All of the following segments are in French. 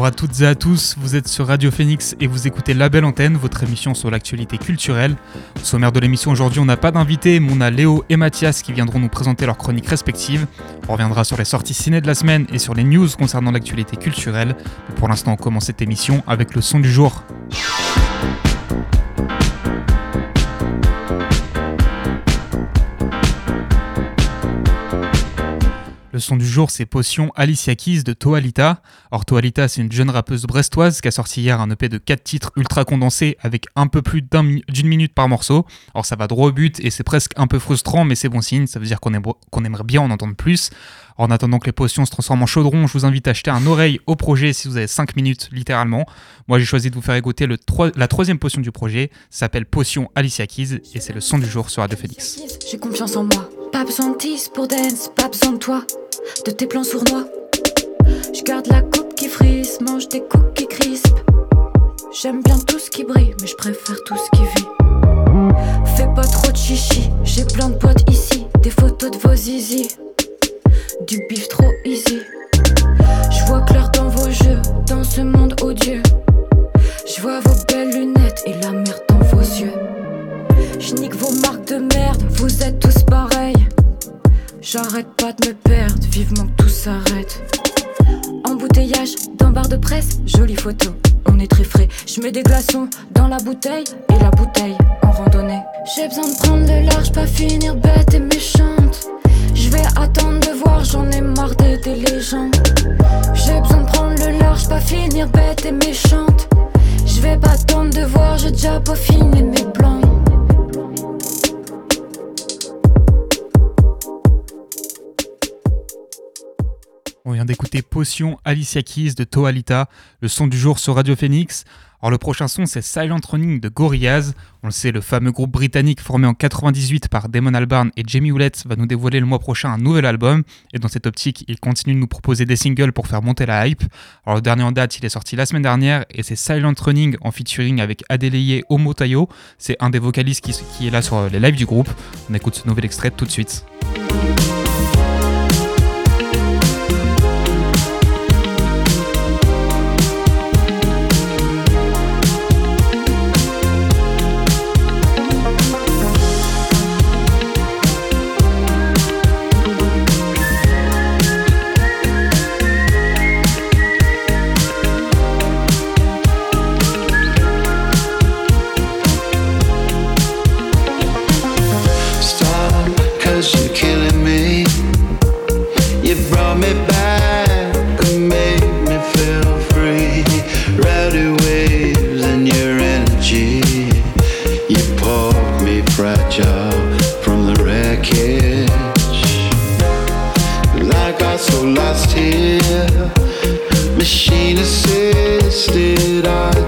Bonjour à toutes et à tous, vous êtes sur Radio Phoenix et vous écoutez La Belle Antenne, votre émission sur l'actualité culturelle. Au sommaire de l'émission aujourd'hui, on n'a pas d'invité, mais on a Léo et Mathias qui viendront nous présenter leurs chroniques respectives. On reviendra sur les sorties ciné de la semaine et sur les news concernant l'actualité culturelle. Mais pour l'instant, on commence cette émission avec le son du jour. Le son du jour, c'est Potion Alicia Keys de Toalita. Or, Toalita, c'est une jeune rappeuse brestoise qui a sorti hier un EP de 4 titres ultra condensés avec un peu plus d'une minute par morceau. Alors, ça va droit au but et c'est presque un peu frustrant, mais c'est bon signe. Ça veut dire qu'on aimerait bien en entendre plus. En attendant que les potions se transforment en chaudron, je vous invite à acheter un oreille au projet si vous avez 5 minutes, littéralement. Moi, j'ai choisi de vous faire écouter la troisième potion du projet. S'appelle Potion Alicia Keys et c'est le son du jour sur Radio. J'ai confiance en moi. Pas besoin de 10 pour dance, pas besoin de toi, de tes plans sournois. Je garde la coupe qui frise, mange des cookies crisp. J'aime bien tout ce qui brille, mais je préfère tout ce qui vit. Fais pas trop de chichi, j'ai plein de potes ici, des photos de vos zizi. Du bif trop easy. Je vois clair dans vos jeux, dans ce monde odieux. Je vois vos belles lunettes et la merde dans vos yeux. Je nique vos marques de merde, vous êtes tous pareils. J'arrête pas de me perdre, vivement que tout s'arrête. Embouteillage dans bar de presse, jolie photo, on est très frais. Je mets des glaçons dans la bouteille et la bouteille en randonnée. J'ai besoin de prendre le large, pas finir bête et méchante. Je vais attendre de voir, j'en ai marre des légendes. J'ai besoin de prendre le large, pas finir bête et méchante. Je vais pas attendre de voir, j'ai déjà peaufiné mes plans. On vient d'écouter Potion Alicia Keys de Toalita, le son du jour sur Radio Phoenix. Alors le prochain son c'est Silent Running de Gorillaz. On le sait, le fameux groupe britannique formé en 98 par Damon Albarn et Jamie Hewlett va nous dévoiler le mois prochain un nouvel album. Et dans cette optique, il continue de nous proposer des singles pour faire monter la hype. Alors le dernier en date, il est sorti la semaine dernière et c'est Silent Running en featuring avec Adeleye Omotayo. C'est un des vocalistes qui, qui est là sur les lives du groupe. On écoute ce nouvel extrait tout de suite. machine assisted. I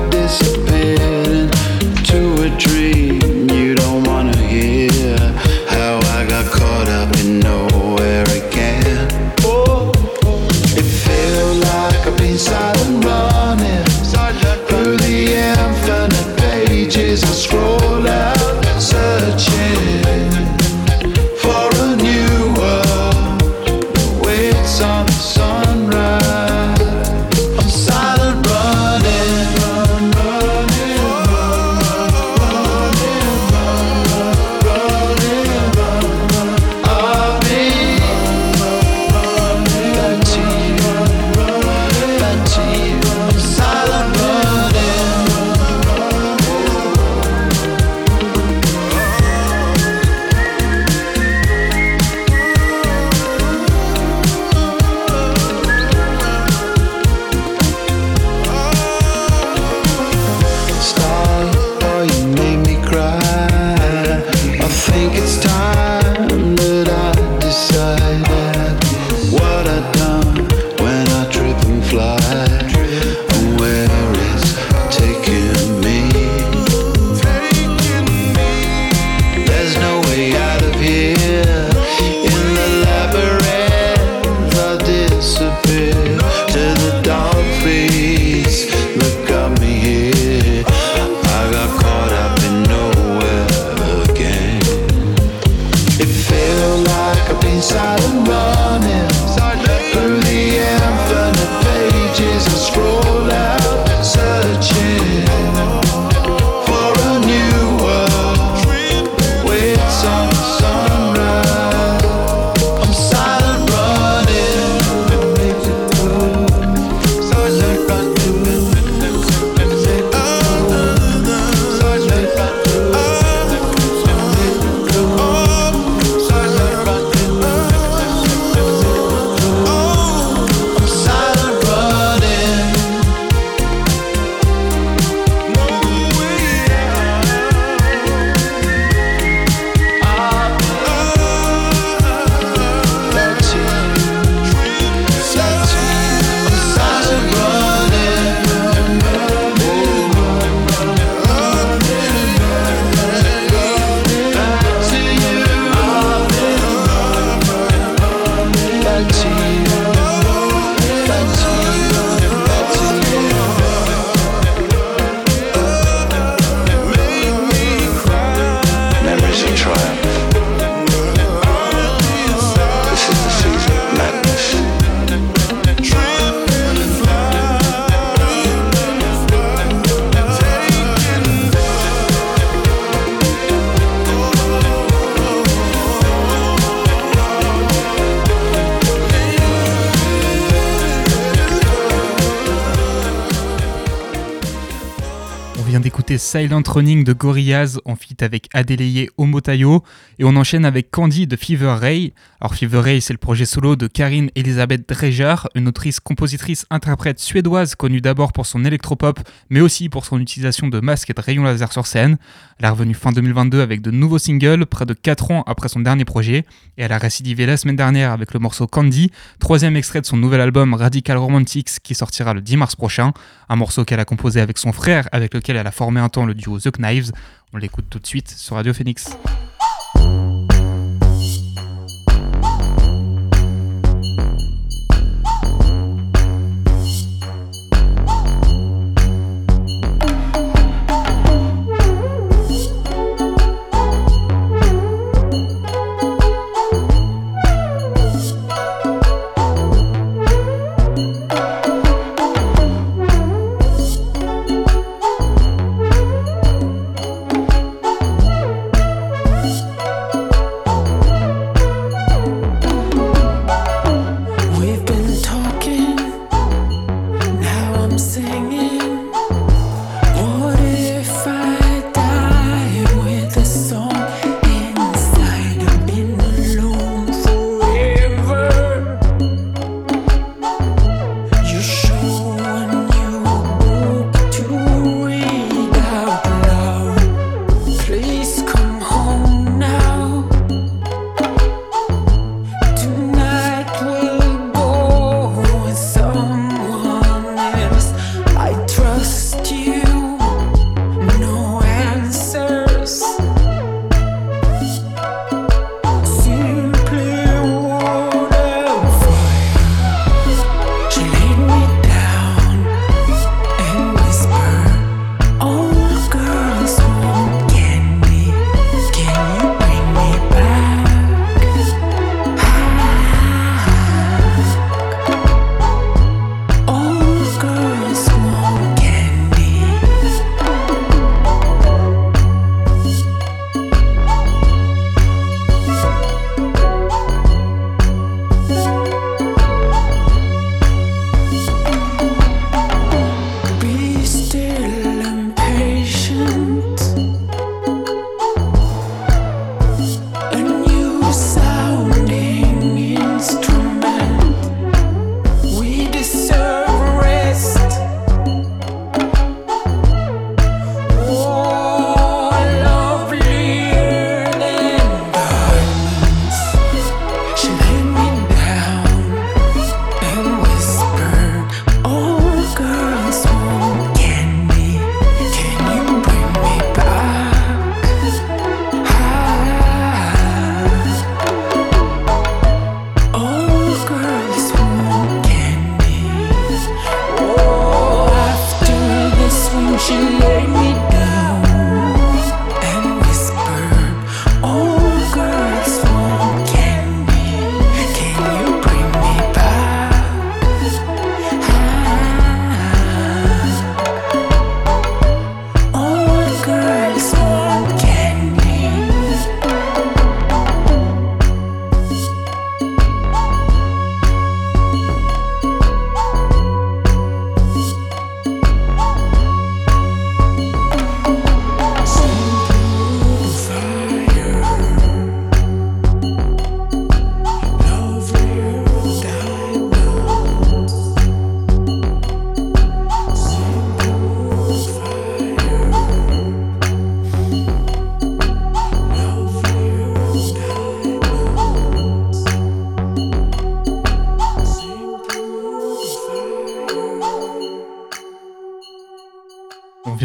Silent Running de Gorillaz en fit avec Adeleye Omotayo et on enchaîne avec Candy de Fever Ray. Alors Fever Ray c'est le projet solo de Karine Elisabeth Dreger, une autrice, compositrice, interprète suédoise connue d'abord pour son électropop mais aussi pour son utilisation de masques et de rayons laser sur scène. Elle est revenue fin 2022 avec de nouveaux singles près de 4 ans après son dernier projet et elle a récidivé la semaine dernière avec le morceau Candy, troisième extrait de son nouvel album Radical Romantics qui sortira le 10 mars prochain, un morceau qu'elle a composé avec son frère avec lequel elle a formé un temps le duo The Knives. On l'écoute tout de suite sur Radio Phoenix.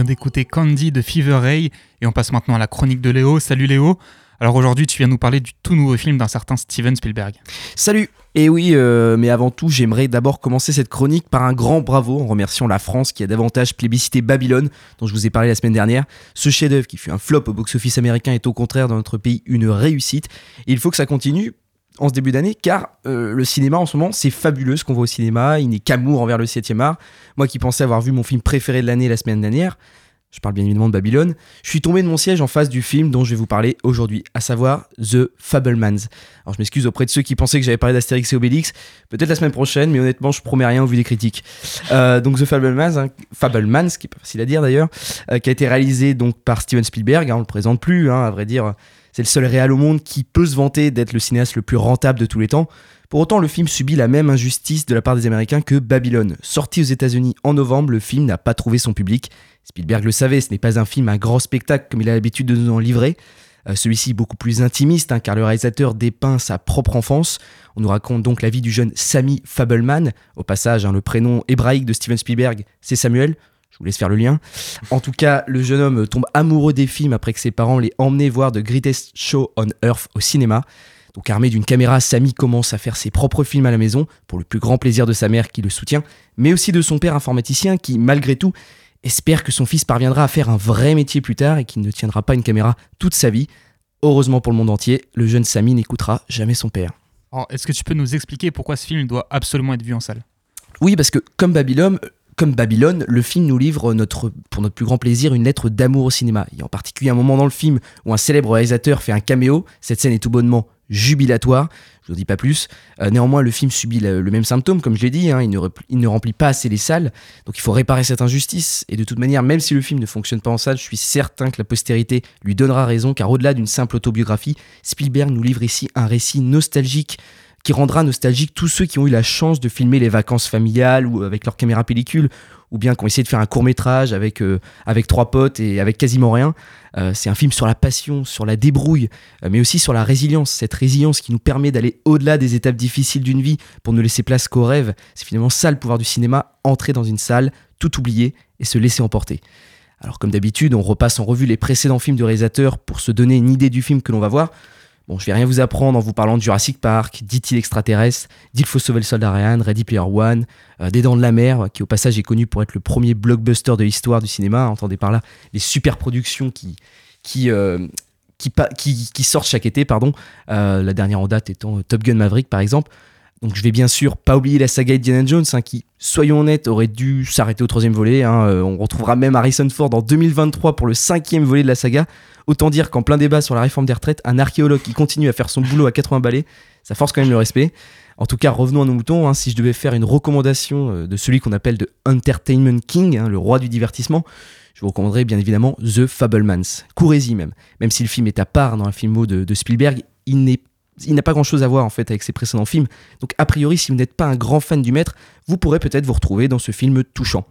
D'écouter Candy de Fever Ray et on passe maintenant à la chronique de Léo. Salut Léo. Alors aujourd'hui, tu viens nous parler du tout nouveau film d'un certain Steven Spielberg. Salut Et oui, euh, mais avant tout, j'aimerais d'abord commencer cette chronique par un grand bravo en remerciant la France qui a davantage plébiscité Babylone, dont je vous ai parlé la semaine dernière. Ce chef-d'œuvre qui fut un flop au box-office américain est au contraire dans notre pays une réussite. il faut que ça continue en ce début d'année, car euh, le cinéma en ce moment, c'est fabuleux ce qu'on voit au cinéma, il n'est qu'amour envers le 7e art. Moi qui pensais avoir vu mon film préféré de l'année la semaine dernière, je parle bien évidemment de Babylone, je suis tombé de mon siège en face du film dont je vais vous parler aujourd'hui, à savoir The Fablemans. Alors je m'excuse auprès de ceux qui pensaient que j'avais parlé d'Astérix et Obélix, peut-être la semaine prochaine, mais honnêtement je promets rien au vu des critiques. Euh, donc The Fablemans, hein, Fablemans, qui est pas facile à dire d'ailleurs, euh, qui a été réalisé donc par Steven Spielberg, hein, on le présente plus, hein, à vrai dire, c'est le seul réal au monde qui peut se vanter d'être le cinéaste le plus rentable de tous les temps. Pour autant, le film subit la même injustice de la part des Américains que Babylone. Sorti aux États-Unis en novembre, le film n'a pas trouvé son public. Spielberg le savait, ce n'est pas un film à grand spectacle comme il a l'habitude de nous en livrer. Euh, celui-ci beaucoup plus intimiste, hein, car le réalisateur dépeint sa propre enfance. On nous raconte donc la vie du jeune Sammy Fableman. Au passage, hein, le prénom hébraïque de Steven Spielberg, c'est Samuel. Je vous laisse faire le lien. En tout cas, le jeune homme tombe amoureux des films après que ses parents l'aient emmené voir The Greatest Show on Earth au cinéma. Donc armé d'une caméra, Samy commence à faire ses propres films à la maison, pour le plus grand plaisir de sa mère qui le soutient, mais aussi de son père informaticien qui, malgré tout, espère que son fils parviendra à faire un vrai métier plus tard et qu'il ne tiendra pas une caméra toute sa vie. Heureusement pour le monde entier, le jeune Samy n'écoutera jamais son père. est-ce que tu peux nous expliquer pourquoi ce film doit absolument être vu en salle? Oui, parce que comme Babylone, comme Babylone, le film nous livre pour notre plus grand plaisir une lettre d'amour au cinéma. Il y a en particulier un moment dans le film où un célèbre réalisateur fait un caméo. Cette scène est tout bonnement jubilatoire, je ne dis pas plus. Euh, néanmoins, le film subit le, même symptôme, comme je l'ai dit, hein, il, ne, remplit pas assez les salles, donc il faut réparer cette injustice. Et de toute manière, même si le film ne fonctionne pas en salle, je suis certain que la postérité lui donnera raison, car au-delà d'une simple autobiographie, Spielberg nous livre ici un récit nostalgique qui rendra nostalgique tous ceux qui ont eu la chance de filmer les vacances familiales ou avec leur caméra pellicule ou bien qui ont essayé de faire un court métrage avec, euh, avec trois potes et avec quasiment rien. Euh, c'est un film sur la passion, sur la débrouille, euh, mais aussi sur la résilience. Cette résilience qui nous permet d'aller au-delà des étapes difficiles d'une vie pour ne laisser place qu'aux rêves. C'est finalement ça le pouvoir du cinéma, entrer dans une salle, tout oublier et se laisser emporter. Alors comme d'habitude, on repasse en revue les précédents films de réalisateurs pour se donner une idée du film que l'on va voir. Bon, je vais rien vous apprendre en vous parlant de Jurassic Park, dit-il extraterrestre, d'Il faut sauver le soldat Ryan, Ready Player One, euh, Des Dents de la Mer, qui au passage est connu pour être le premier blockbuster de l'histoire du cinéma. Entendez par là les super productions qui, qui, euh, qui, qui, sortent chaque été. Pardon. Euh, la dernière en date étant Top Gun Maverick, par exemple. Donc je vais bien sûr pas oublier la saga Indiana Jones, hein, qui, soyons honnêtes, aurait dû s'arrêter au troisième volet. Hein. on retrouvera même Harrison Ford en 2023 pour le cinquième volet de la saga. Autant dire qu'en plein débat sur la réforme des retraites, un archéologue qui continue à faire son boulot à 80 balais, ça force quand même le respect. En tout cas, revenons à nos moutons. Hein. si je devais faire une recommandation euh, de celui qu'on appelle de Entertainment King, le roi du divertissement, je vous recommanderais bien évidemment The Fablemans. Courez-y même. Même si le film est à part dans un film de, de Spielberg, il n'est il n'a pas grand chose à voir en fait avec ses précédents films. Donc a priori, si vous n'êtes pas un grand fan du maître, vous pourrez peut-être vous retrouver dans ce film touchant.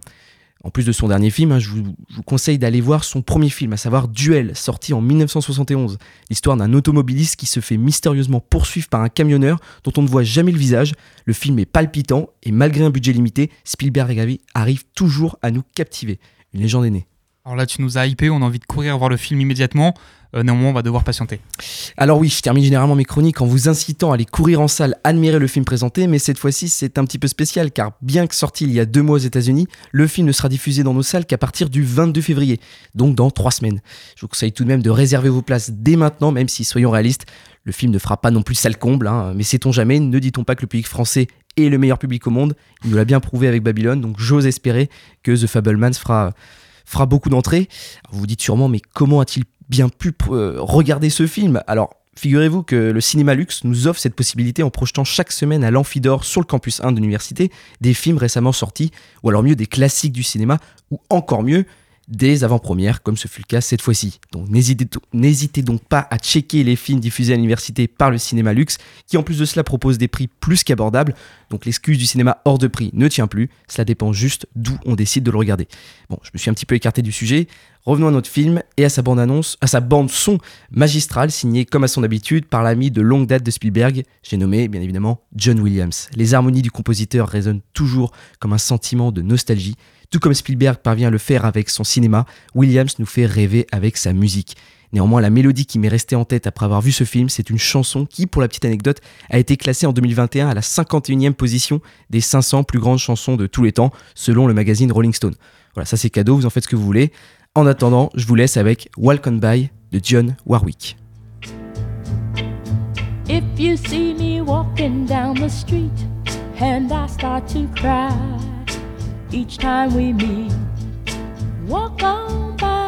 En plus de son dernier film, hein, je, vous, conseille d'aller voir son premier film, à savoir Duel, sorti en 1971. L'histoire d'un automobiliste qui se fait mystérieusement poursuivre par un camionneur dont on ne voit jamais le visage. Le film est palpitant et malgré un budget limité, Spielberg arrive toujours à nous captiver. Une légende est née. Alors là, tu nous as hypé, on a envie de courir voir le film immédiatement. Euh, néanmoins, on va devoir patienter. Alors oui, je termine généralement mes chroniques en vous incitant à aller courir en salle, admirer le film présenté, mais cette fois-ci, c'est un petit peu spécial, car bien que sorti il y a deux mois aux États-Unis, le film ne sera diffusé dans nos salles qu'à partir du 22 février, donc dans trois semaines. Je vous conseille tout de même de réserver vos places dès maintenant, même si, soyons réalistes, le film ne fera pas non plus salle comble, hein, mais sait-on jamais, ne dit-on pas que le public français est le meilleur public au monde? Il nous l'a bien prouvé avec Babylone, donc j'ose espérer que The Fablemans fera fera beaucoup d'entrées. Vous vous dites sûrement, mais comment a-t-il bien pu euh, regarder ce film? Alors, figurez-vous que le cinéma luxe nous offre cette possibilité en projetant chaque semaine à l'Amphidor sur le campus 1 de l'université des films récemment sortis, ou alors mieux des classiques du cinéma, ou encore mieux des avant-premières, comme ce fut le cas cette fois-ci. Donc n'hésitez donc pas à checker les films diffusés à l'université par le cinéma luxe, qui en plus de cela propose des prix plus qu'abordables. Donc l'excuse du cinéma hors de prix ne tient plus, cela dépend juste d'où on décide de le regarder. Bon, je me suis un petit peu écarté du sujet. Revenons à notre film et à sa bande-annonce, à sa bande-son magistrale signée comme à son habitude par l'ami de longue date de Spielberg, j'ai nommé bien évidemment John Williams. Les harmonies du compositeur résonnent toujours comme un sentiment de nostalgie tout comme Spielberg parvient à le faire avec son cinéma, Williams nous fait rêver avec sa musique. Néanmoins, la mélodie qui m'est restée en tête après avoir vu ce film, c'est une chanson qui, pour la petite anecdote, a été classée en 2021 à la 51e position des 500 plus grandes chansons de tous les temps, selon le magazine Rolling Stone. Voilà, ça c'est cadeau, vous en faites ce que vous voulez. En attendant, je vous laisse avec Walk on By de John Warwick. Down the street and I start. Each time we meet. Walk on by.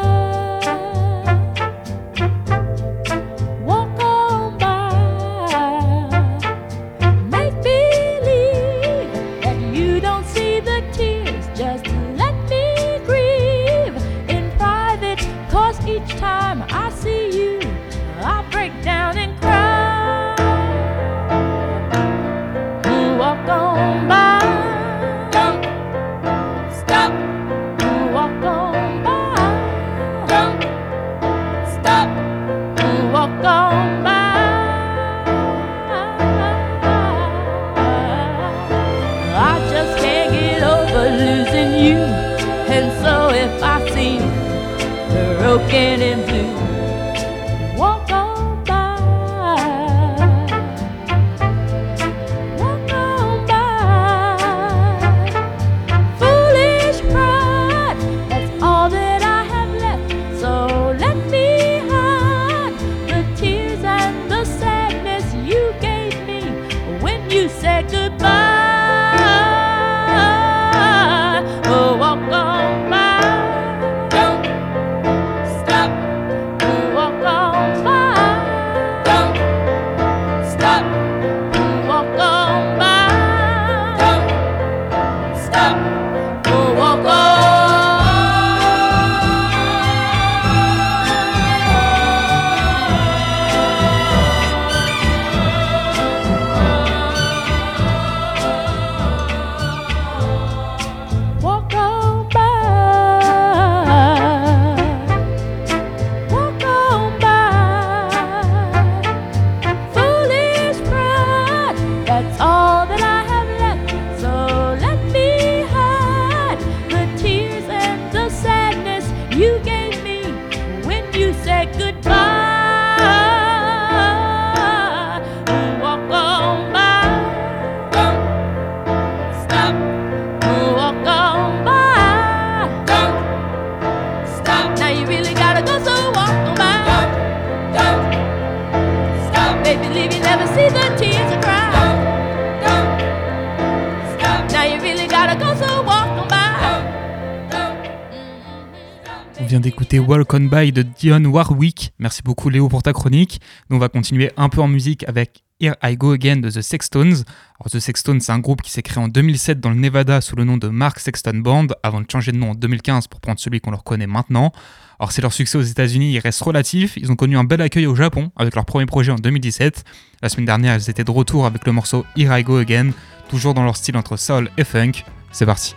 Walk By de Dion Warwick. Merci beaucoup Léo pour ta chronique. Nous on va continuer un peu en musique avec Here I Go Again de The Sextones. The Sextones, c'est un groupe qui s'est créé en 2007 dans le Nevada sous le nom de Mark Sexton Band, avant de changer de nom en 2015 pour prendre celui qu'on leur connaît maintenant. Alors, c'est leur succès aux États-Unis, il reste relatif. Ils ont connu un bel accueil au Japon avec leur premier projet en 2017. La semaine dernière, ils étaient de retour avec le morceau Here I Go Again, toujours dans leur style entre soul et funk. C'est parti.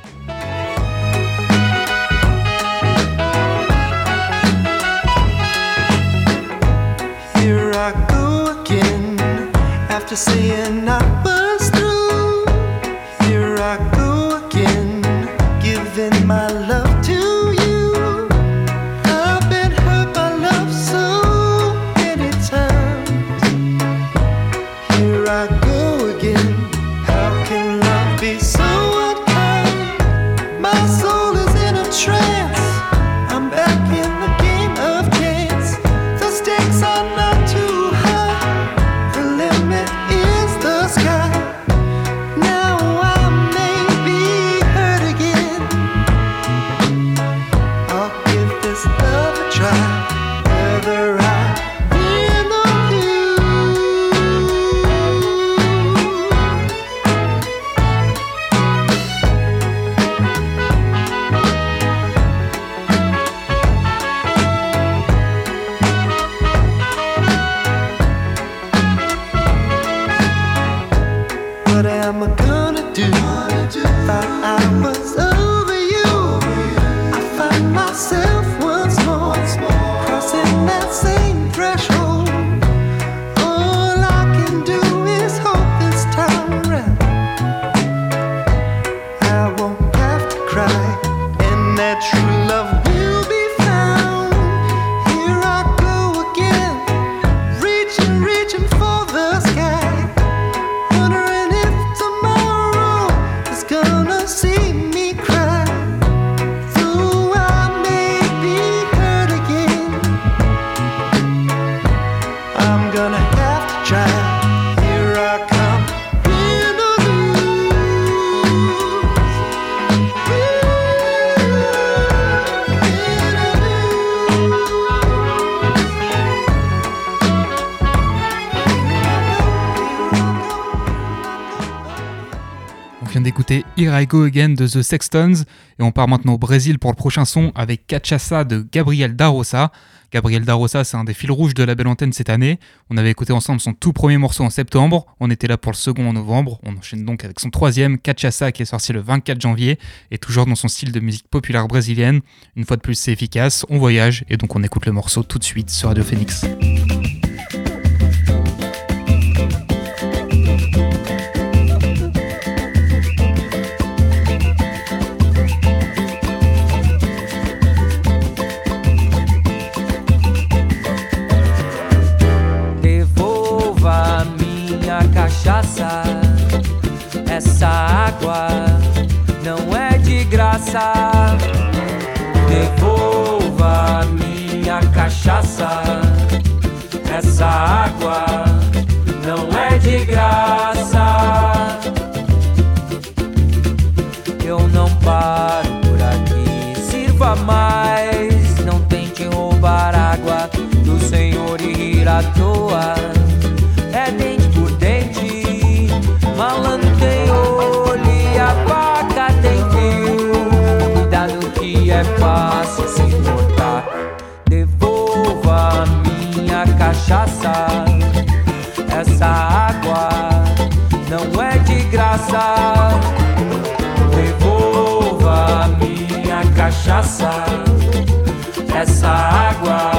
After saying I Go Again de The Sextons et on part maintenant au Brésil pour le prochain son avec Cachaça de Gabriel Darosa. Gabriel Darosa, c'est un des fils rouges de la belle antenne cette année. On avait écouté ensemble son tout premier morceau en septembre, on était là pour le second en novembre. On enchaîne donc avec son troisième, Cachaça, qui est sorti le 24 janvier et toujours dans son style de musique populaire brésilienne. Une fois de plus, c'est efficace, on voyage et donc on écoute le morceau tout de suite sur Radio Phoenix. Senhor e rir à toa. É dente por dente. Malandro tem olho e a faca tem fio. Cuidado que é fácil se cortar. Devolva minha cachaça. Essa água não é de graça. Devolva minha cachaça. Essa água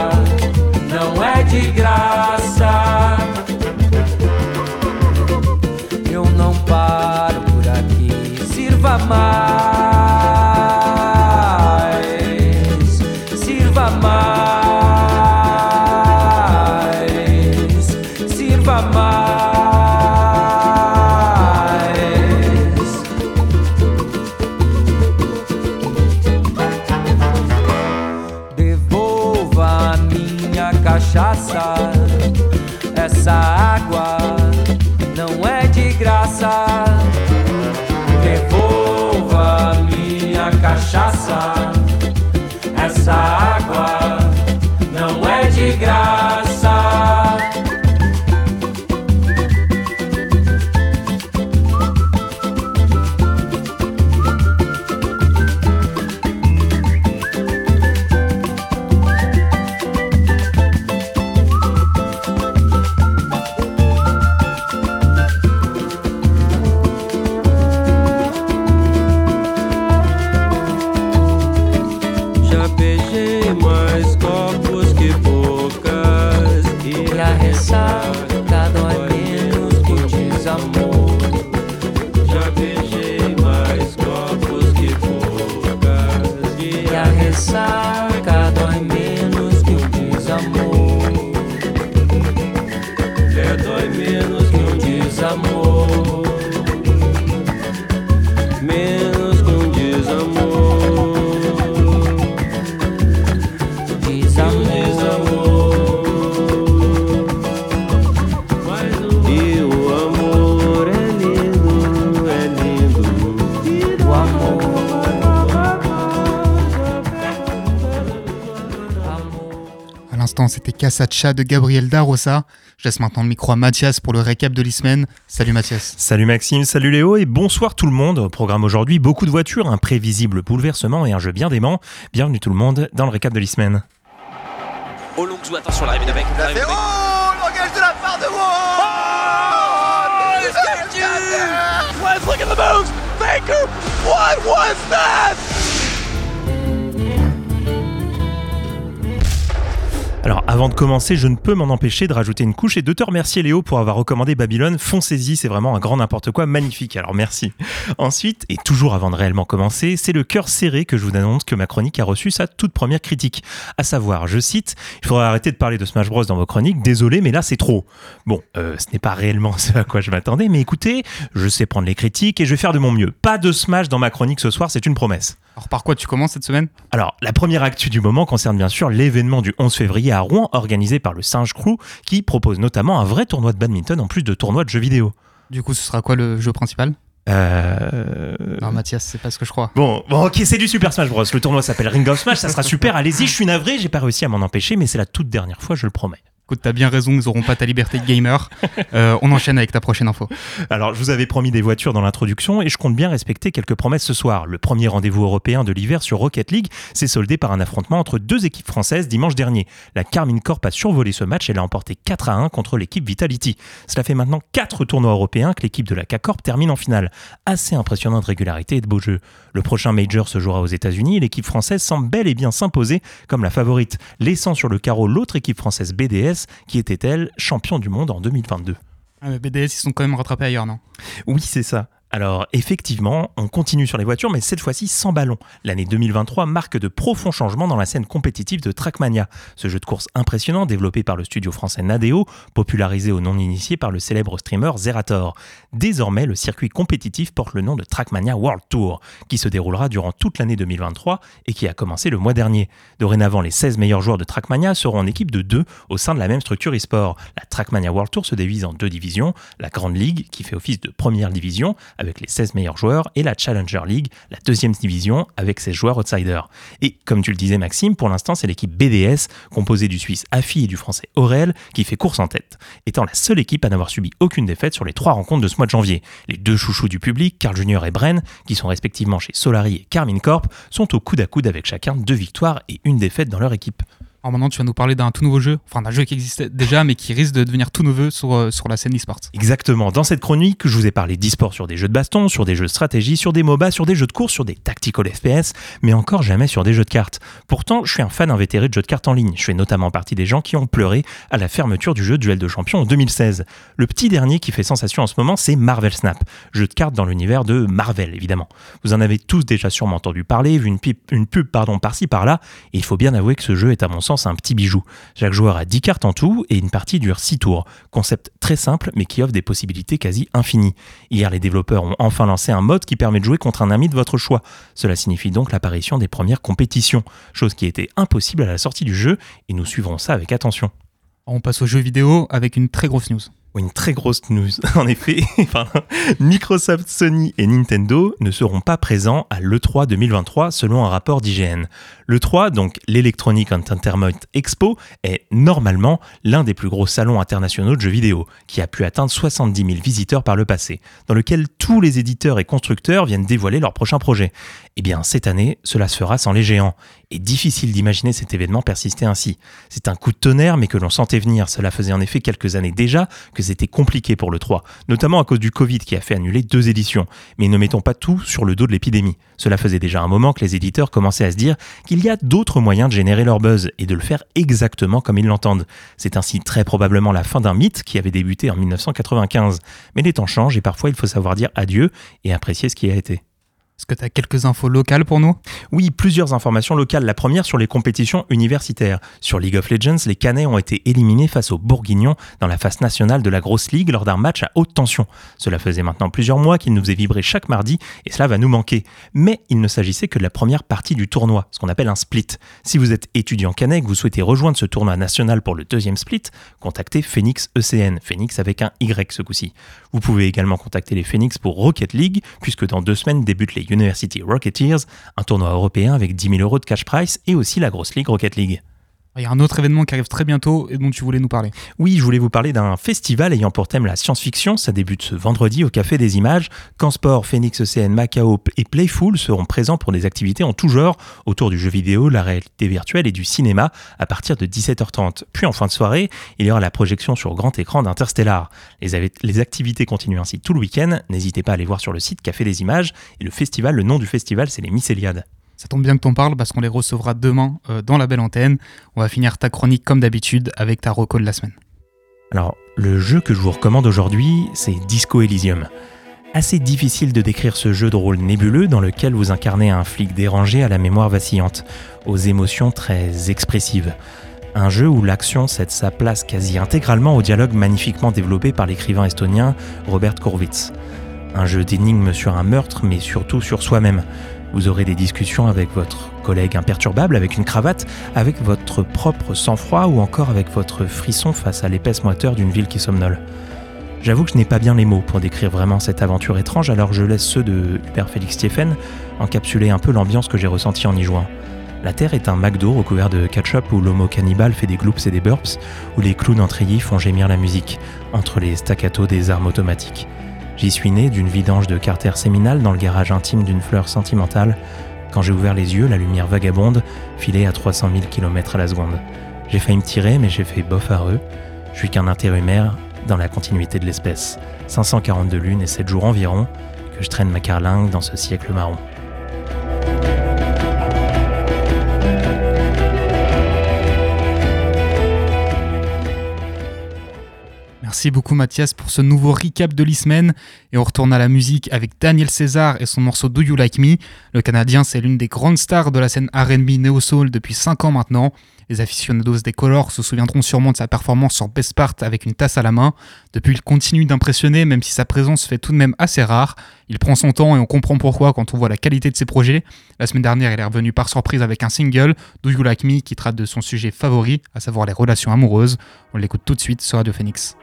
Casacha de Gabriel Darosa. Je laisse maintenant le micro à Mathias pour le récap de l'e-semaine. Salut Mathias. Salut Maxime, salut Léo et bonsoir tout le monde. Au programme aujourd'hui, beaucoup de voitures, un prévisible bouleversement et un jeu bien dément. Bienvenue tout le monde dans le récap de l'e-semaine. Attention, l'arrivée d'avec. Il a fait Oh L'engage de la part de Wall Oh Was, look at the moves! Baker! What was that? Alors avant de commencer, je ne peux m'en empêcher de rajouter une couche et de te remercier Léo pour avoir recommandé Babylone. Foncez-y, c'est vraiment un grand n'importe quoi magnifique. Alors merci. Ensuite, et toujours avant de réellement commencer, c'est le cœur serré que je vous annonce que ma chronique a reçu sa toute première critique. À savoir, je cite, il faudrait arrêter de parler de Smash Bros dans vos chroniques, désolé mais là c'est trop. Bon, euh, ce n'est pas réellement ce à quoi je m'attendais, mais écoutez, je sais prendre les critiques et je vais faire de mon mieux. Pas de Smash dans ma chronique ce soir, c'est une promesse. Alors par quoi tu commences cette semaine? Alors, la première actu du moment concerne bien sûr l'événement du 11 février à Rouen organisé par le Singe Crew qui propose notamment un vrai tournoi de badminton en plus de tournois de jeux vidéo. Du coup, ce sera quoi le jeu principal? Euh... Non, Mathias, c'est pas ce que je crois. Bon, bon, ok, c'est du Super Smash Bros. Le tournoi s'appelle Ring of Smash, ça sera super. Allez-y, je suis navré, j'ai pas réussi à m'en empêcher, mais c'est la toute dernière fois, je le promets. Écoute, t'as bien raison, ils auront pas ta liberté de gamer. Euh, on enchaîne avec ta prochaine info. Alors, je vous avais promis des voitures dans l'introduction et je compte bien respecter quelques promesses ce soir. Le premier rendez-vous européen de l'hiver sur Rocket League s'est soldé par un affrontement entre deux équipes françaises dimanche dernier. La Carmine Corp a survolé ce match et l'a emporté 4 à 1 contre l'équipe Vitality. Cela fait maintenant 4 tournois européens que l'équipe de la K-Corp termine en finale. Assez impressionnant de régularité et de beau jeu. Le prochain Major se jouera aux États-Unis et l'équipe française semble bel et bien s'imposer comme la favorite, laissant sur le carreau l'autre équipe française BDS qui était elle champion du monde en 2022. Ah, mais BDS, ils sont quand même rattrapés ailleurs, non? Oui, c'est ça. Alors effectivement, on continue sur les voitures, mais cette fois-ci sans ballon. L'année 2023 marque de profonds changements dans la scène compétitive de Trackmania, ce jeu de course impressionnant développé par le studio français Nadeo, popularisé aux non-initiés par le célèbre streamer Zerator. Désormais, le circuit compétitif porte le nom de Trackmania World Tour, qui se déroulera durant toute l'année 2023 et qui a commencé le mois dernier. Dorénavant, les 16 meilleurs joueurs de Trackmania seront en équipe de deux au sein de la même structure e-sport. La Trackmania World Tour se divise en deux divisions, la Grande Ligue, qui fait office de première division, avec les 16 meilleurs joueurs, et la Challenger League, la deuxième division, avec ses joueurs outsiders. Et comme tu le disais Maxime, pour l'instant c'est l'équipe BDS, composée du Suisse Afi et du Français Aurel, qui fait course en tête, étant la seule équipe à n'avoir subi aucune défaite sur les trois rencontres de ce mois de janvier. Les deux chouchous du public, Carl Junior et Bren, qui sont respectivement chez Solari et Carmine Corp, sont au coude à coude avec chacun deux victoires et une défaite dans leur équipe. Alors maintenant, tu vas nous parler d'un tout nouveau jeu, enfin d'un jeu qui existait déjà, mais qui risque de devenir tout nouveau sur, euh, sur la scène e-sport. Exactement. Dans cette chronique, je vous ai parlé d'e-sport sur des jeux de baston, sur des jeux de stratégie, sur des MOBA, sur des jeux de course, sur des tactical FPS, mais encore jamais sur des jeux de cartes. Pourtant, je suis un fan invétéré de jeux de cartes en ligne. Je fais notamment partie des gens qui ont pleuré à la fermeture du jeu Duel de Champions en 2016. Le petit dernier qui fait sensation en ce moment, c'est Marvel Snap, jeu de cartes dans l'univers de Marvel, évidemment. Vous en avez tous déjà sûrement entendu parler, vu une, pipe- une pub par-ci par-là, et il faut bien avouer que ce jeu est à mon sens un petit bijou. Chaque joueur a 10 cartes en tout et une partie dure 6 tours. Concept très simple mais qui offre des possibilités quasi infinies. Hier, les développeurs ont enfin lancé un mode qui permet de jouer contre un ami de votre choix. Cela signifie donc l'apparition des premières compétitions, chose qui était impossible à la sortie du jeu et nous suivrons ça avec attention. On passe aux jeux vidéo avec une très grosse news. Oui, Une très grosse news. En effet, Microsoft, Sony et Nintendo ne seront pas présents à l'E3 2023 selon un rapport d'IGN. L'E3, donc l'Electronic Entertainment Expo, est normalement l'un des plus gros salons internationaux de jeux vidéo, qui a pu atteindre 70 000 visiteurs par le passé, dans lequel tous les éditeurs et constructeurs viennent dévoiler leurs prochains projets. Eh bien, cette année, cela se fera sans les géants. Et difficile d'imaginer cet événement persister ainsi. C'est un coup de tonnerre, mais que l'on sentait venir. Cela faisait en effet quelques années déjà que c'était compliqué pour le 3, notamment à cause du Covid qui a fait annuler deux éditions. Mais ne mettons pas tout sur le dos de l'épidémie. Cela faisait déjà un moment que les éditeurs commençaient à se dire qu'il y a d'autres moyens de générer leur buzz et de le faire exactement comme ils l'entendent. C'est ainsi très probablement la fin d'un mythe qui avait débuté en 1995. Mais les temps changent et parfois il faut savoir dire adieu et apprécier ce qui a été. Est-ce que tu as quelques infos locales pour nous? Oui, plusieurs informations locales. La première sur les compétitions universitaires. Sur League of Legends, les Canets ont été éliminés face aux Bourguignons dans la phase nationale de la grosse ligue lors d'un match à haute tension. Cela faisait maintenant plusieurs mois qu'ils nous faisaient vibrer chaque mardi et cela va nous manquer. Mais il ne s'agissait que de la première partie du tournoi, ce qu'on appelle un split. Si vous êtes étudiant Canet et que vous souhaitez rejoindre ce tournoi national pour le deuxième split, contactez Phoenix ECN, Phoenix avec un Y ce coup-ci. Vous pouvez également contacter les Phoenix pour Rocket League, puisque dans deux semaines débutent les University Rocketeers, un tournoi européen avec 10 000 euros de cash price et aussi la grosse ligue Rocket League. Il y a un autre événement qui arrive très bientôt et dont tu voulais nous parler. Oui, je voulais vous parler d'un festival ayant pour thème la science-fiction. Ça débute ce vendredi au Café des Images. Cansport, Phoenix ECN, Macao et Playful seront présents pour des activités en tout genre autour du jeu vidéo, la réalité virtuelle et du cinéma à partir de 17h30. Puis en fin de soirée, il y aura la projection sur grand écran d'Interstellar. Les, les activités continuent ainsi tout le week-end. N'hésitez pas à aller voir sur le site Café des Images. Et le festival, le nom du festival, c'est les Mycéliades. Ça tombe bien que t'en parles parce qu'on les recevra demain euh, dans la belle antenne. On va finir ta chronique comme d'habitude avec ta reco de la semaine. Alors, le jeu que je vous recommande aujourd'hui, c'est Disco Elysium. Assez difficile de décrire ce jeu de rôle nébuleux dans lequel vous incarnez un flic dérangé à la mémoire vacillante, aux émotions très expressives. Un jeu où l'action cède sa place quasi intégralement au dialogue magnifiquement développé par l'écrivain estonien Robert Kurwitz. Un jeu d'énigmes sur un meurtre, mais surtout sur soi-même. Vous aurez des discussions avec votre collègue imperturbable, avec une cravate, avec votre propre sang-froid ou encore avec votre frisson face à l'épaisse moiteur d'une ville qui somnole. J'avoue que je n'ai pas bien les mots pour décrire vraiment cette aventure étrange, alors je laisse ceux de Hubert Félix Stieffen encapsuler un peu l'ambiance que j'ai ressentie en y jouant. La Terre est un McDo recouvert de ketchup où l'homo cannibale fait des gloops et des burps, où les clowns en font gémir la musique, entre les staccatos des armes automatiques. J'y suis né d'une vidange de carter séminale dans le garage intime d'une fleur sentimentale. Quand j'ai ouvert les yeux, la lumière vagabonde filait à 300 000 km à la seconde. J'ai failli me tirer, mais j'ai fait bof à eux. Je suis qu'un intérimaire dans la continuité de l'espèce. 542 lunes et 7 jours environ que je traîne ma carlingue dans ce siècle marron. Merci beaucoup Mathias pour ce nouveau recap de l'e-semaine et on retourne à la musique avec Daniel César et son morceau Do You Like Me. Le Canadien c'est l'une des grandes stars de la scène R&B Neo Soul depuis 5 ans maintenant. Les aficionados des Colors se souviendront sûrement de sa performance sur Best Part avec une tasse à la main. Depuis il continue d'impressionner même si sa présence fait tout de même assez rare. Il prend son temps et on comprend pourquoi quand on voit la qualité de ses projets. La semaine dernière il est revenu par surprise avec un single, Do You Like Me, qui traite de son sujet favori, à savoir les relations amoureuses. On l'écoute tout de suite sur Radio Phoenix.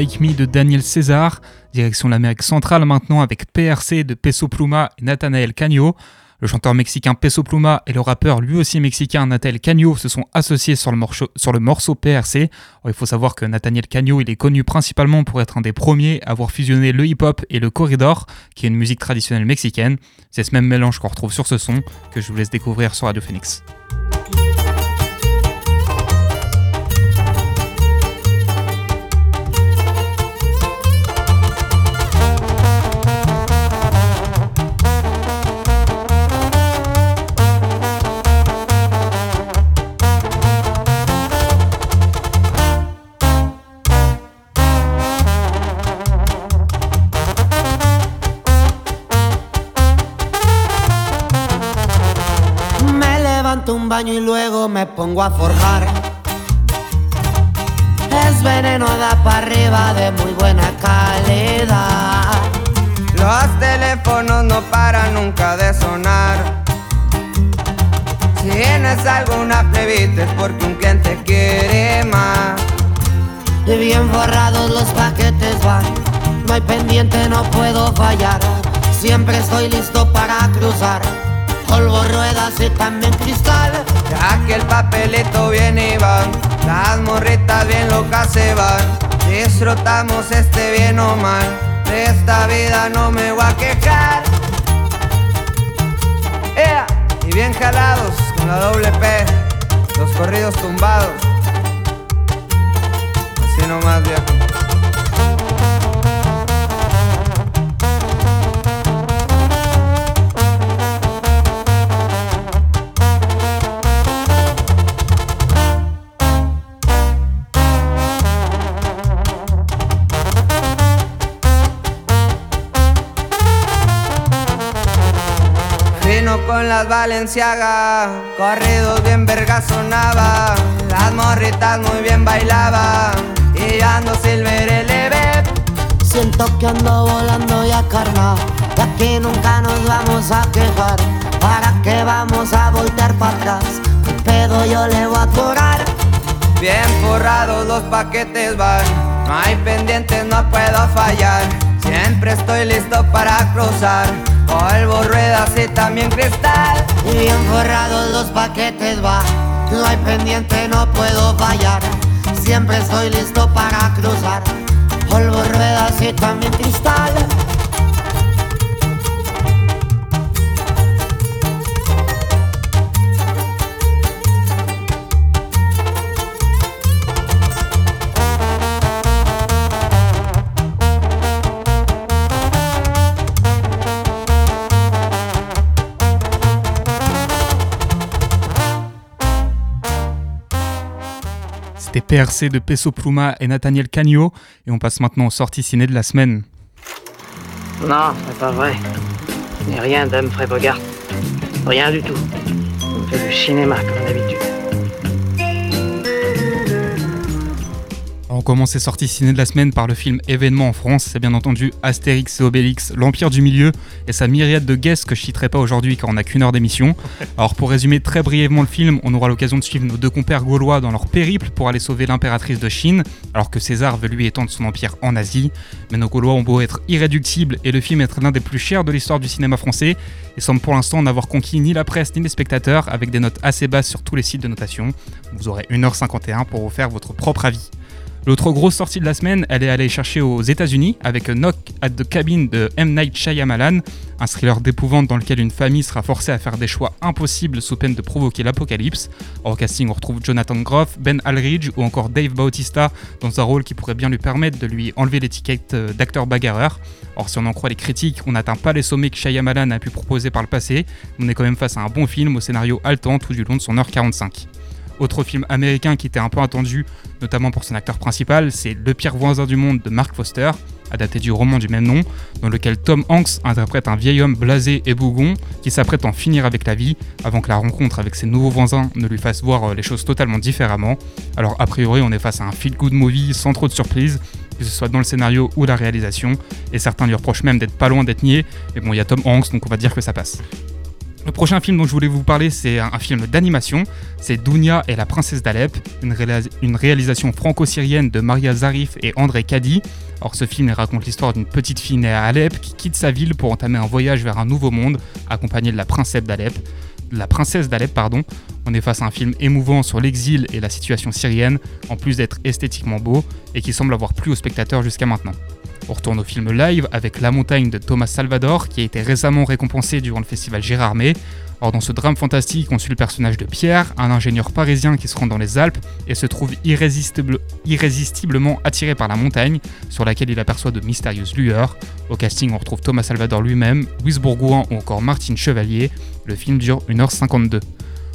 Like Me de Daniel César, direction l'Amérique centrale maintenant avec PRC de Peso Pluma et Nathanael Cagno. Le chanteur mexicain Peso Pluma et le rappeur lui aussi mexicain Nathaniel Cagno se sont associés sur le morceau, PRC. Il faut savoir que Nathaniel Cagno il est connu principalement pour être un des premiers à avoir fusionné le hip-hop et le corridor, qui est une musique traditionnelle mexicaine. C'est ce même mélange qu'on retrouve sur ce son que je vous laisse découvrir sur Radio Phoenix. Baño y luego me pongo a forjar. Es veneno da para arriba de muy buena calidad. Los teléfonos no paran nunca de sonar. Si tienes alguna plebita es porque un cliente quiere más. Y bien forrados los paquetes van. No hay pendiente, no puedo fallar. Siempre estoy listo para cruzar. Polvo, ruedas y también cristal. Ya que el papelito viene y va, las morritas bien locas se van. Disfrutamos este bien o mal, de esta vida no me voy a quejar. Ea, y bien jalados con la doble P, los corridos tumbados. Así nomás viejo. Con las Valenciaga, corridos bien verga sonaba, las morritas muy bien bailaba, y yo ando silver eleve. Siento que ando volando ya carnal. De aquí nunca nos vamos a quejar. ¿Para qué vamos a voltear para atrás? ¿Qué pedo yo le voy a atorar? Bien forrados los paquetes van, no hay pendientes, no puedo fallar. Siempre estoy listo para cruzar, polvo, ruedas y también cristal. Y bien forrados los paquetes va. No hay pendiente, no puedo fallar. Siempre estoy listo para cruzar. Polvo, ruedas y también cristal. C'était PRC de Peso Pluma et Nathaniel Cagno. Et on passe maintenant aux sorties ciné de la semaine. Non, c'est pas vrai. Ce n'est rien d'Humphrey Bogart. Rien du tout. On fait du cinéma comme d'habitude. On commence ces sorties ciné de la semaine par le film événement en France, c'est bien entendu Astérix et Obélix, l'Empire du Milieu et sa myriade de guests que je citerai pas aujourd'hui car on n'a qu'une heure d'émission. Alors pour résumer très brièvement le film, on aura l'occasion de suivre nos deux compères gaulois dans leur périple pour aller sauver l'impératrice de Chine, alors que César veut lui étendre son empire en Asie. Mais nos Gaulois ont beau être irréductibles et le film être l'un des plus chers de l'histoire du cinéma français, et semble pour l'instant n'avoir conquis ni la presse ni les spectateurs avec des notes assez basses sur tous les sites de notation. Vous aurez 1h51 pour vous faire votre propre avis. L'autre grosse sortie de la semaine, elle est allée chercher aux États-Unis avec Knock at the Cabin de M. Night Shyamalan, un thriller d'épouvante dans lequel une famille sera forcée à faire des choix impossibles sous peine de provoquer l'apocalypse. Au casting, on retrouve Jonathan Groff, Ben Alridge ou encore Dave Bautista dans un rôle qui pourrait bien lui permettre de lui enlever l'étiquette euh, d'acteur bagarreur. Or, si on en croit les critiques, on n'atteint pas les sommets que Shyamalan a pu proposer par le passé. On est quand même face à un bon film au scénario haletant tout du long de son heure 45. Autre film américain qui était un peu attendu, notamment pour son acteur principal, c'est Le pire voisin du monde de Mark Foster, adapté du roman du même nom, dans lequel Tom Hanks interprète un vieil homme blasé et bougon qui s'apprête à en finir avec la vie avant que la rencontre avec ses nouveaux voisins ne lui fasse voir euh, les choses totalement différemment. Alors a priori on est face à un feel-good movie sans trop de surprises, que ce soit dans le scénario ou la réalisation, et certains lui reprochent même d'être pas loin d'être niais, mais bon il y a Tom Hanks donc on va dire que ça passe. Le prochain film dont je voulais vous parler, c'est un, film d'animation. C'est Dounia et la princesse d'Alep, une, une réalisation franco-syrienne de Maria Zarif et André Kadi. Or, ce film il raconte l'histoire d'une petite fille née à Alep qui quitte sa ville pour entamer un voyage vers un nouveau monde, accompagnée de la princesse d'Alep. La princesse d'Alep, pardon. On est face à un film émouvant sur l'exil et la situation syrienne, en plus d'être esthétiquement beau et qui semble avoir plu aux spectateurs jusqu'à maintenant. On retourne au film live avec La montagne de Thomas Salvador qui a été récemment récompensé durant le festival Gérardmer. Or dans ce drame fantastique, on suit le personnage de Pierre, un ingénieur parisien qui se rend dans les Alpes et se trouve irrésistible- irrésistiblement attiré par la montagne sur laquelle il aperçoit de mystérieuses lueurs. Au casting, on retrouve Thomas Salvador lui-même, Louise Bourgoin ou encore Martine Chevalier. Le film dure 1h52.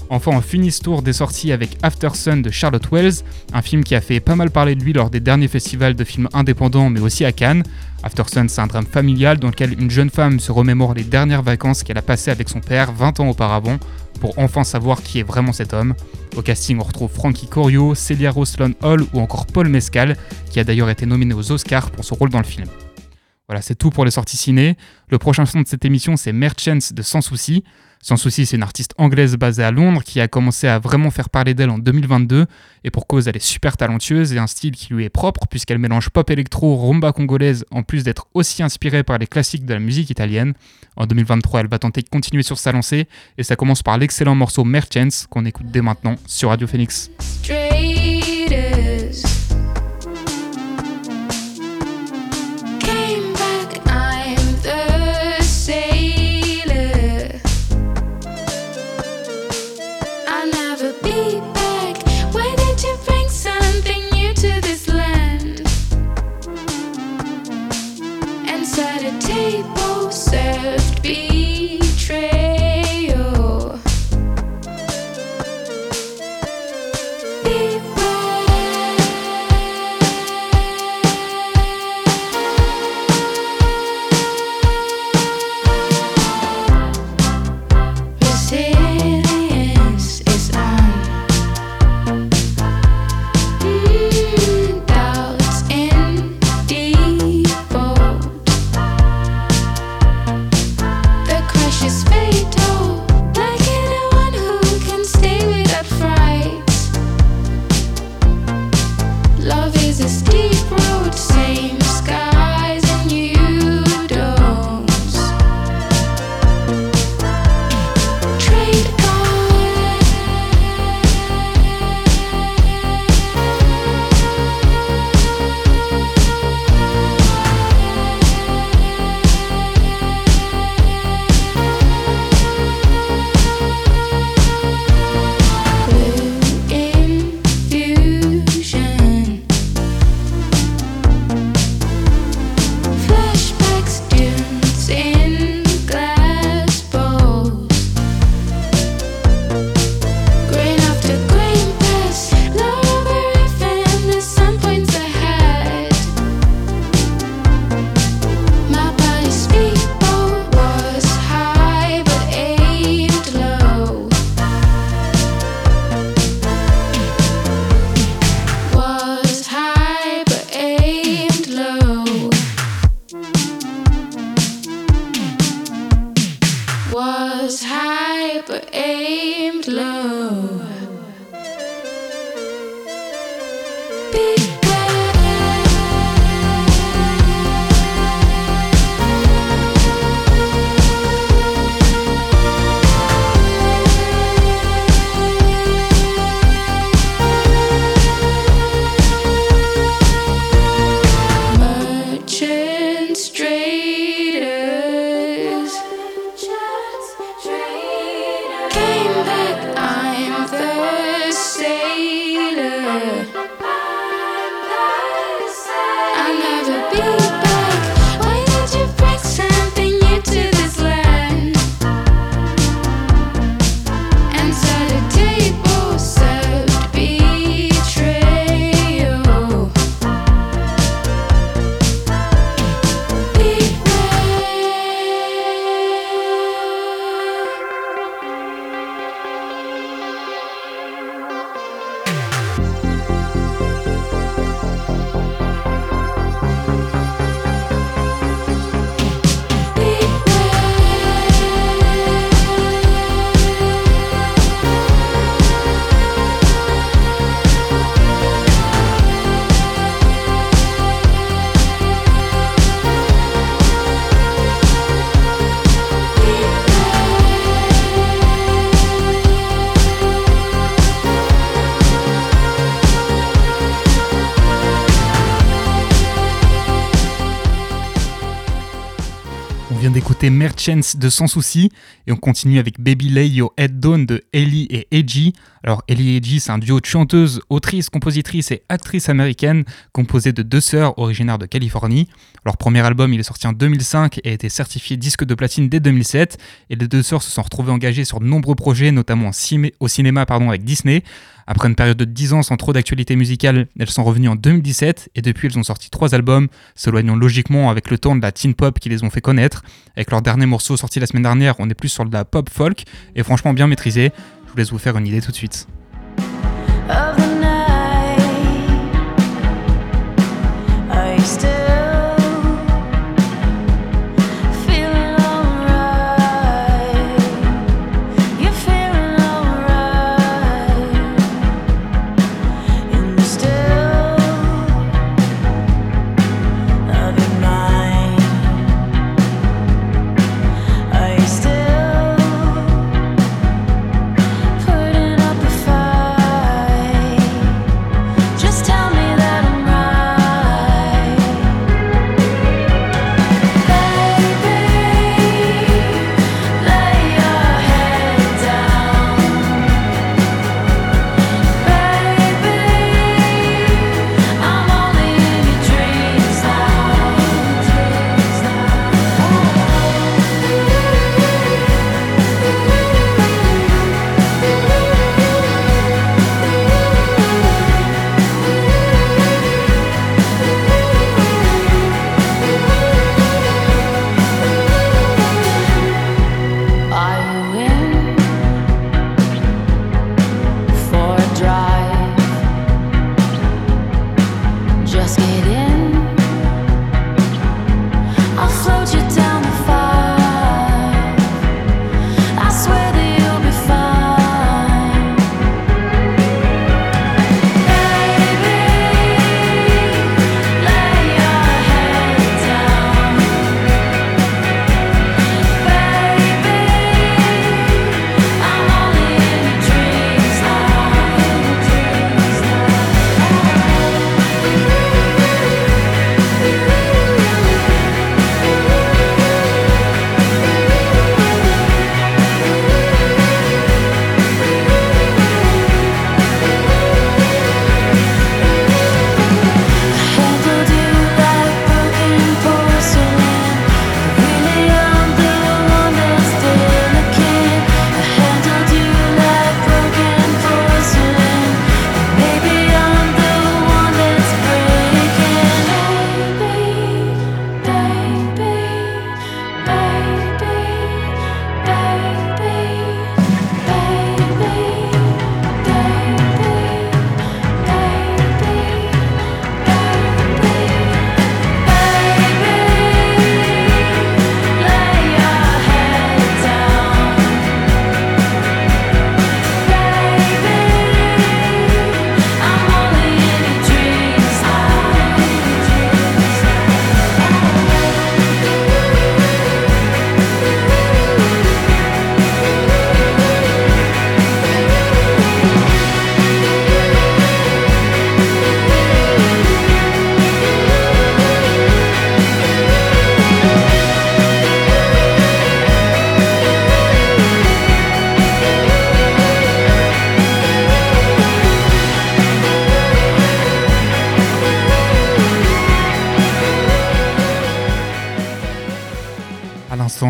Enfin, on finit ce tour des sorties avec After Sun de Charlotte Wells, un film qui a fait pas mal parler de lui lors des derniers festivals de films indépendants, mais aussi à Cannes. After Sun, c'est un drame familial dans lequel une jeune femme se remémore les dernières vacances qu'elle a passées avec son père 20 ans auparavant, pour enfin savoir qui est vraiment cet homme. Au casting, on retrouve Frankie Corio, Celia Roslon Hall ou encore Paul Mescal, qui a d'ailleurs été nominé aux Oscars pour son rôle dans le film. Voilà, c'est tout pour les sorties ciné. Le prochain son de cette émission, c'est Merchants de Sans Souci. Sans Souci, c'est une artiste anglaise basée à Londres qui a commencé à vraiment faire parler d'elle en 2022. Et pour cause, elle est super talentueuse et un style qui lui est propre puisqu'elle mélange pop électro, rumba congolaise, en plus d'être aussi inspirée par les classiques de la musique italienne. En 2023, elle va tenter de continuer sur sa lancée et ça commence par l'excellent morceau Merchants qu'on écoute dès maintenant sur Radio Phoenix. Merchants de Sans Souci et on continue avec Baby Lay Your Head Down de Ellie et Edgy. Alors Ellie et Edgy, c'est un duo de chanteuses, autrices, compositrices et actrices américaines composé de deux sœurs originaires de Californie. Leur premier album, il est sorti en 2005 et a été certifié disque de platine dès 2007 et les deux sœurs se sont retrouvées engagées sur de nombreux projets, notamment au cinéma pardon, avec Disney. Après une période de 10 ans sans trop d'actualité musicale, elles sont revenues en 2017 et depuis elles ont sorti trois albums, s'éloignant logiquement avec le temps de la teen pop qui les ont fait connaître. Avec leur dernier morceau sorti la semaine dernière, on est plus sur de la pop folk et franchement bien maîtrisé. Je vous laisse vous faire une idée tout de suite.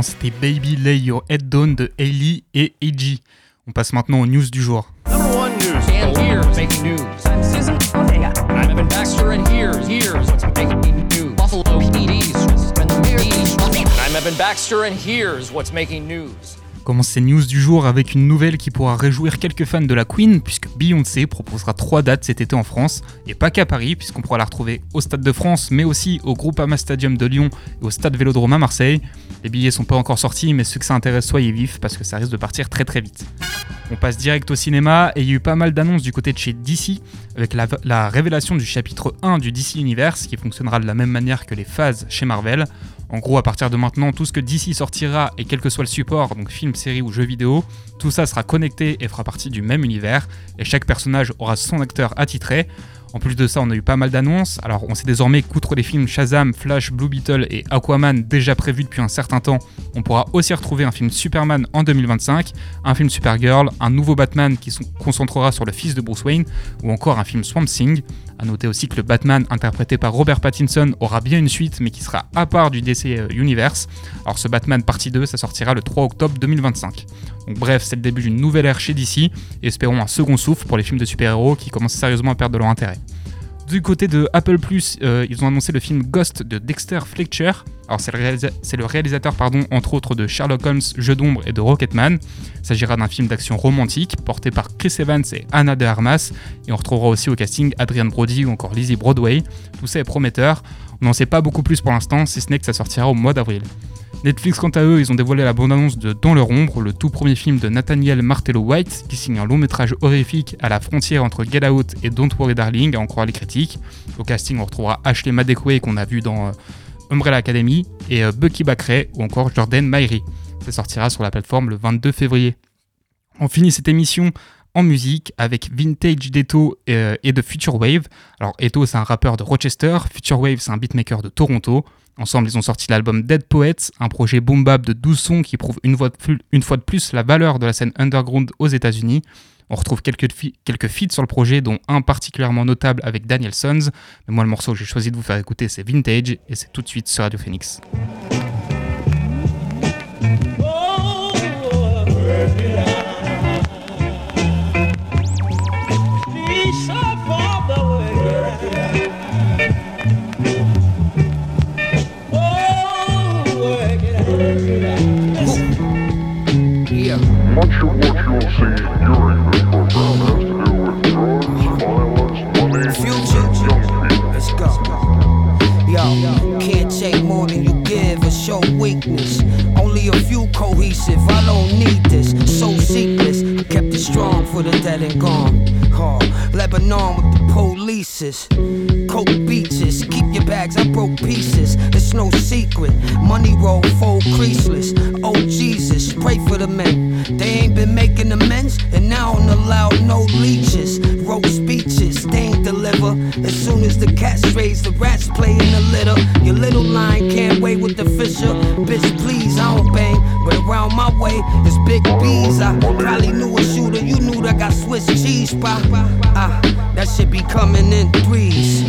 C'était Baby Lay Your Head Down de Hailey et Edgy. On passe maintenant aux news du jour. Number one news. And here's making news. I'm Evan Baxter, and here's here's what's making news? Commence ces news du jour avec une nouvelle qui pourra réjouir quelques fans de la Queen, puisque Beyoncé proposera trois dates cet été en France, et pas qu'à Paris, puisqu'on pourra la retrouver au Stade de France, mais aussi au Groupama Stadium de Lyon et au Stade Vélodrome à Marseille. Les billets sont pas encore sortis, mais ceux que ça intéresse, soyez vifs, parce que ça risque de partir très très vite. On passe direct au cinéma, et il y a eu pas mal d'annonces du côté de chez DC, avec la, la révélation du chapitre 1 du DC Universe, qui fonctionnera de la même manière que les phases chez Marvel. En gros, à partir de maintenant, tout ce que DC sortira, et quel que soit le support, donc film, série ou jeu vidéo, tout ça sera connecté et fera partie du même univers, et chaque personnage aura son acteur attitré. En plus de ça, on a eu pas mal d'annonces. Alors, on sait désormais qu'outre les films Shazam, Flash, Blue Beetle et Aquaman déjà prévus depuis un certain temps, on pourra aussi retrouver un film Superman en 2025, un film Supergirl, un nouveau Batman qui se concentrera sur le fils de Bruce Wayne, ou encore un film Swamp Thing. A noter aussi que le Batman interprété par Robert Pattinson aura bien une suite, mais qui sera à part du DC euh, Universe. Alors, ce Batman partie 2, ça sortira le 3 octobre 2025. Donc, bref, c'est le début d'une nouvelle ère chez DC, et espérons un second souffle pour les films de super-héros qui commencent sérieusement à perdre de leur intérêt. Du côté de Apple euh, ils ont annoncé le film Ghost de Dexter Fletcher. Alors c'est le, réalisa- c'est le réalisateur, pardon, entre autres de Sherlock Holmes, Jeu d'ombre et de Rocketman. Il s'agira d'un film d'action romantique porté par Chris Evans et Anna de Armas. Et on retrouvera aussi au casting Adrian Brody ou encore Lizzie Broadway. Tout ça est prometteur. On n'en sait pas beaucoup plus pour l'instant, si ce n'est que ça sortira au mois d'avril. Netflix, quant à eux, ils ont dévoilé la bande-annonce de Dans leur ombre, le tout premier film de Nathaniel Martello White, qui signe un long métrage horrifique à la frontière entre Get Out et Don't Worry Darling, à en croire les critiques. Au casting, on retrouvera Ashley Madekwe qu'on a vu dans euh, Umbrella Academy, et euh, Bucky Bakray ou encore Jordan Myrie. Ça sortira sur la plateforme le 22 février. On finit cette émission en musique avec Vintage d'Eto euh, et de Future Wave. Alors Eto c'est un rappeur de Rochester, Future Wave c'est un beatmaker de Toronto. Ensemble ils ont sorti l'album Dead Poets, un projet boom bap de 12 sons qui prouve une fois, de plus, la valeur de la scène underground aux États-Unis. On retrouve quelques, quelques feats sur le projet, dont un particulièrement notable avec Daniel Sons. Mais moi, le morceau que j'ai choisi de vous faire écouter, c'est Vintage, et c'est tout de suite sur Radio Phoenix. For the dead and gone. Oh, Lebanon with the polices. Coke beaches, keep your bags, I broke pieces. It's no secret. Money roll, full creaseless. Oh Jesus, pray for the men. They ain't been making amends, and now I don't allow no leeches. Wrote speeches, they ain't deliver. As soon as the cats raise, the rats play in the litter. Your little line can't wait with the fisher. Bitch, please, I don't bang, but around my way is big bees. I probably knew a shooter, you knew that got Swiss cheese pie. Ah, that shit be coming in threes.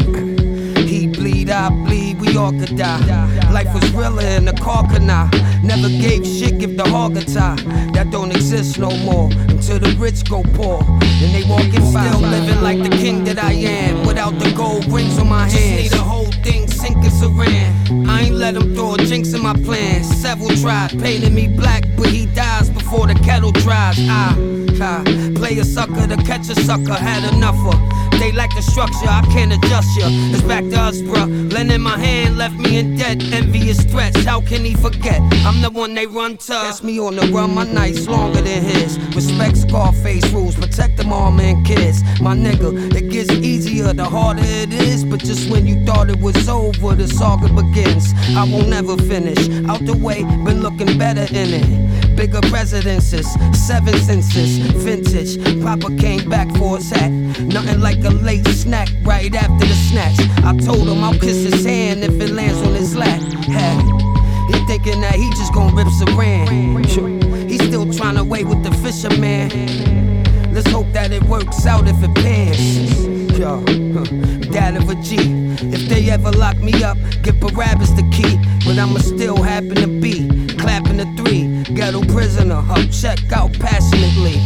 He bleed, I bleed, we all could die. Life was realer in the car canal. Never gave shit, give the hog a tie. That don't exist no more until the rich go poor. And they walking still living like the king that I am. Without the gold rings on my hands. Just need the whole thing sinking saran. I ain't let him throw a jinx in my plans. Several tried painting me black, but he dies before the kettle dries. I, Play a sucker to catch a sucker, had enough of. They lack the structure, I can't adjust ya. It's back to us, bruh. Lending my hand left me in debt. Envious threats, how can he forget? I'm the one they run to. That's me on the run, my nights longer than his. Respect Scarface rules, protect them all, man, kids. My nigga, it gets easier the harder it is. But just when you thought it was over, the saga begins. I won't ever finish. Out the way, been looking better in it. Bigger residences, seven senses, vintage. Papa came back for his hat. Nothing like a late snack right after the snatch. I told him I'll kiss his hand if it lands on his lap. Hey, he thinking that he just gonna rip Saran. He's still trying to wait with the fisherman. Let's hope that it works out if it pans. Dad of a G. If they ever lock me up, give Barabbas the key. But I'ma still happen to be clapping the three. Ghetto prisoner, up check out passionately.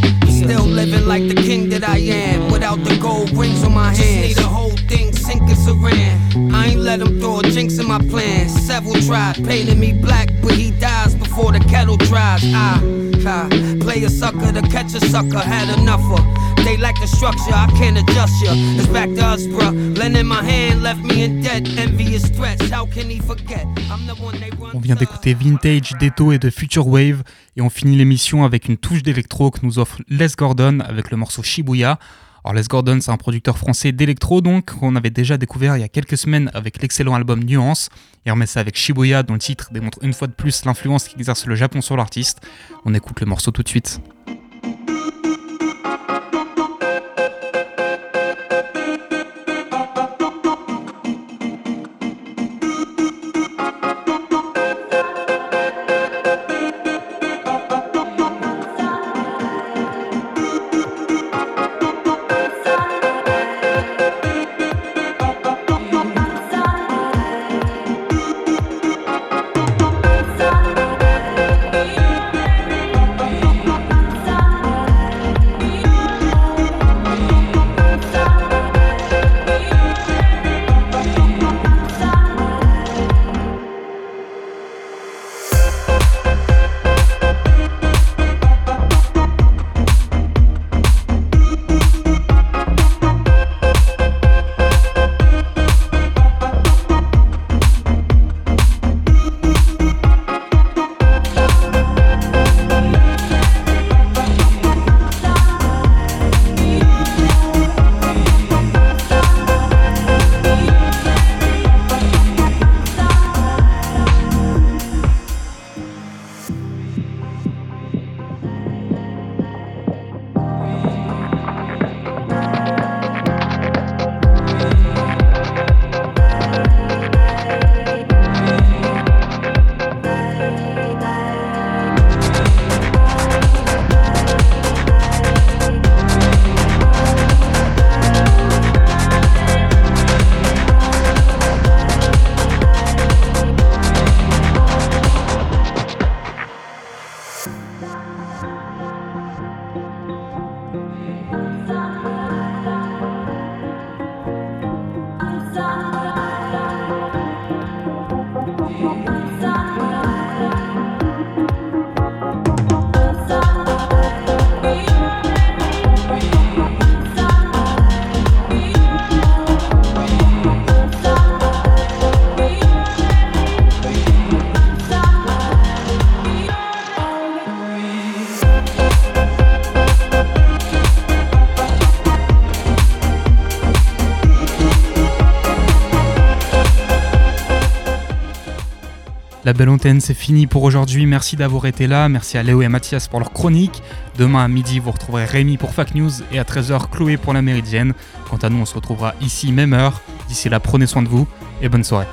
Still living like the king that I am. Without the gold rings on my hands. Just need the whole thing sinking saran. I ain't let him throw a jinx in my plans. Several tried painting me black, but he dies before the kettle dries. I, I play a sucker to catch a sucker, had enough of. They lack the structure, I can't adjust ya. It's back to us, bruh. Lending my hand left me in debt. Envious threats, how can he forget? I'm the one they run On vient d'écouter Vintage, Deto et de Future Wave et on finit l'émission avec une touche d'électro que nous offre Les Gordon avec le morceau Shibuya. Alors Les Gordon c'est un producteur français d'électro donc qu'on avait déjà découvert il y a quelques semaines avec l'excellent album Nuance et on remet ça avec Shibuya dont le titre démontre une fois de plus l'influence qu'exerce le Japon sur l'artiste. On écoute le morceau tout de suite. La belle antenne, c'est fini pour aujourd'hui. Merci d'avoir été là. Merci à Léo et Mathias pour leur chronique. Demain à midi, vous retrouverez Rémi pour Fac News et à 13h, Chloé pour la Méridienne. Quant à nous, on se retrouvera ici, même heure. D'ici là, prenez soin de vous et bonne soirée.